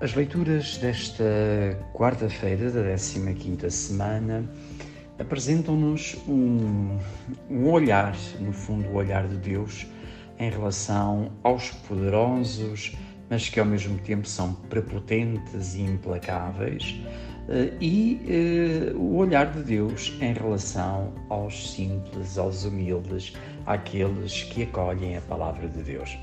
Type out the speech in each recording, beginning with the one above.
As leituras desta quarta-feira da 15 semana apresentam-nos um, um, olhar, no fundo, o olhar de Deus em relação aos poderosos, mas que ao mesmo tempo são prepotentes e implacáveis, eh, e uh, o olhar de Deus em relação aos simples, aos humildes, àqueles que acolhem a palavra de Deus.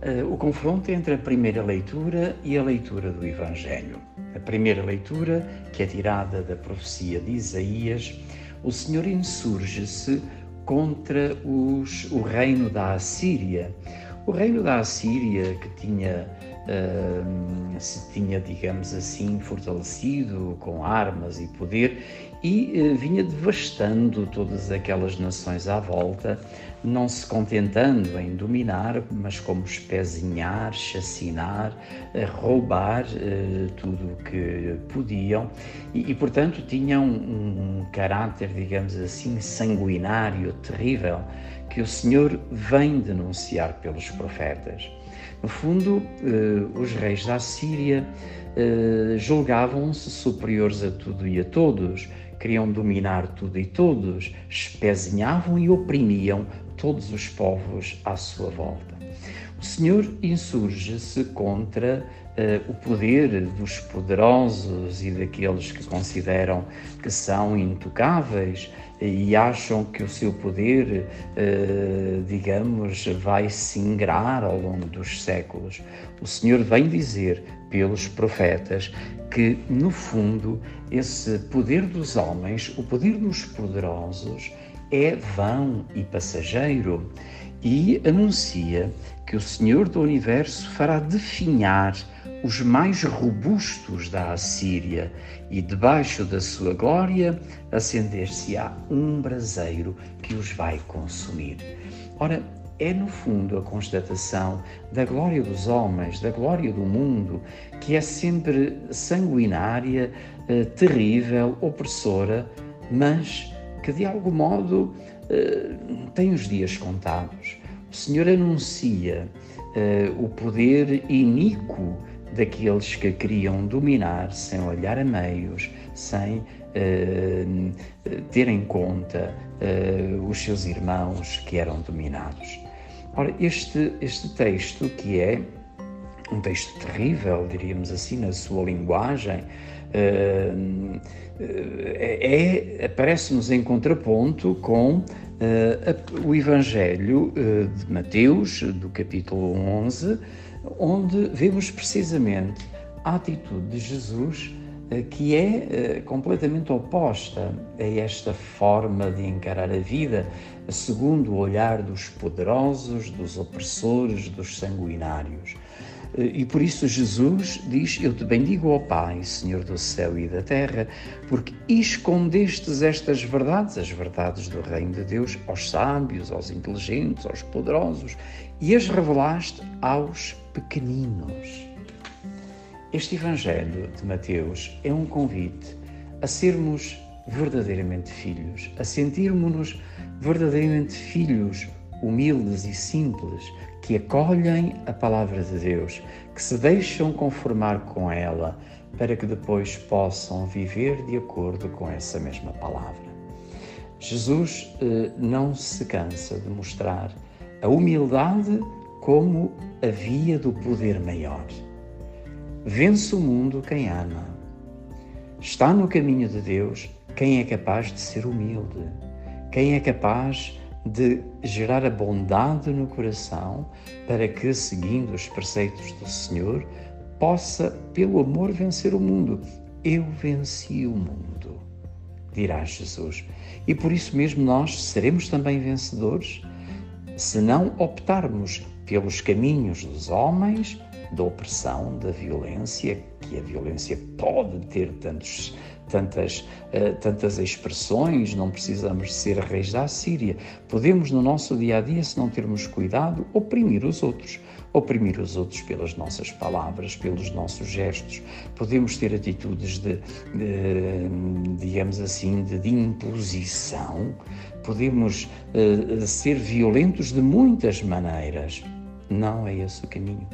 Uh, o confronto entre a primeira leitura e a leitura do Evangelho. A primeira leitura, que é tirada da profecia de Isaías, o Senhor insurge-se contra os, o reino da Assíria. O reino da Assíria, que tinha se tinha, digamos assim, fortalecido com armas e poder e uh, vinha devastando todas aquelas nações à volta, não se contentando em dominar, mas como espezinhar, chacinar, uh, roubar tudo o que podiam e, e portanto, tinham um, um caráter, digamos assim, sanguinário, terrível, que o Senhor vem denunciar pelos profetas. No fundo, eh, os reis da Síria eh, julgavam-se superiores a tudo e a todos, queriam dominar tudo e todos, espezinhavam e oprimiam todos os povos à sua volta. O Senhor insurge-se contra uh, o poder dos poderosos e daqueles que consideram que são intocáveis e acham que o seu poder, uh, digamos, vai se ingrar ao longo dos séculos. O Senhor vem dizer pelos profetas que, no fundo, esse poder dos homens, o poder dos poderosos, é vão e passageiro e anuncia que o Senhor do Universo fará definhar os mais robustos da Assíria e debaixo da sua glória acender-se-á um braseiro que os vai consumir. Ora, é no fundo a constatação da glória dos homens, da glória do mundo, que é sempre sanguinária, eh, terrível, opressora, mas que de algum modo eh, tem os dias contados. O Senhor anuncia uh, o poder iníquo daqueles que queriam dominar sem olhar a meios, sem uh, ter em conta os seus irmãos que eram dominados. Ora, este, este texto, que é um texto terrível, diríamos assim, na sua linguagem, é, aparece-nos em contraponto com uh, o Evangelho uh, de Mateus, do capítulo 11, onde vemos precisamente a atitude de Jesus que é completamente oposta a esta forma de encarar a vida, segundo o olhar dos poderosos, dos opressores, dos sanguinários. E por isso Jesus diz: Eu te bendigo, ó Pai, Senhor do céu e da terra, porque escondestes estas verdades, as verdades do Reino de Deus, aos sábios, aos inteligentes, aos poderosos, e as revelaste aos pequeninos. Este Evangelho de Mateus é um convite a sermos verdadeiramente filhos, a sentirmos-nos verdadeiramente filhos humildes e simples, que acolhem a palavra de Deus, que se deixam conformar com ela, para que depois possam viver de acordo com essa mesma palavra. Jesus eh, não se cansa de mostrar a humildade como a via do poder maior. Vence o mundo quem ama. Está no caminho de Deus quem é capaz de ser humilde, quem é capaz de gerar a bondade no coração para que, seguindo os preceitos do Senhor, possa, pelo amor, vencer o mundo. Eu venci o mundo, dirá Jesus. E por isso mesmo nós seremos também vencedores se não optarmos pelos caminhos dos homens, da opressão, da violência, que a violência pode ter tantos tantas, uh, tantas expressões, não precisamos ser reis da Síria. Podemos, no nosso dia a dia, se não termos cuidado, oprimir os outros. Oprimir os outros pelas nossas palavras, pelos nossos gestos. Podemos ter atitudes de, de digamos assim, de, de, imposição. Podemos uh, ser violentos de muitas maneiras. Não é esse o caminho.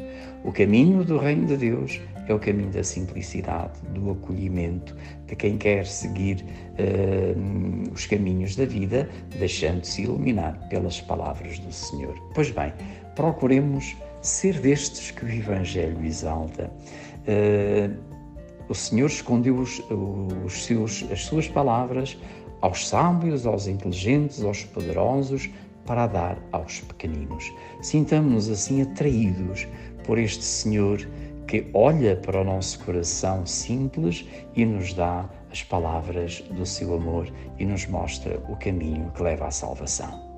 O caminho do reino de Deus é o caminho da simplicidade, do acolhimento, de quem quer seguir uh, os caminhos da vida, deixando-se iluminar pelas palavras do Senhor. Pois bem, procuremos ser destes que o Evangelho exalta. Uh, o Senhor escondeu os, os seus, as suas palavras aos sábios, aos inteligentes, aos poderosos, para dar aos pequeninos. Sintamos-nos assim atraídos por este Senhor que olha para o nosso coração simples e nos dá as palavras do seu amor e nos mostra o caminho que leva à salvação.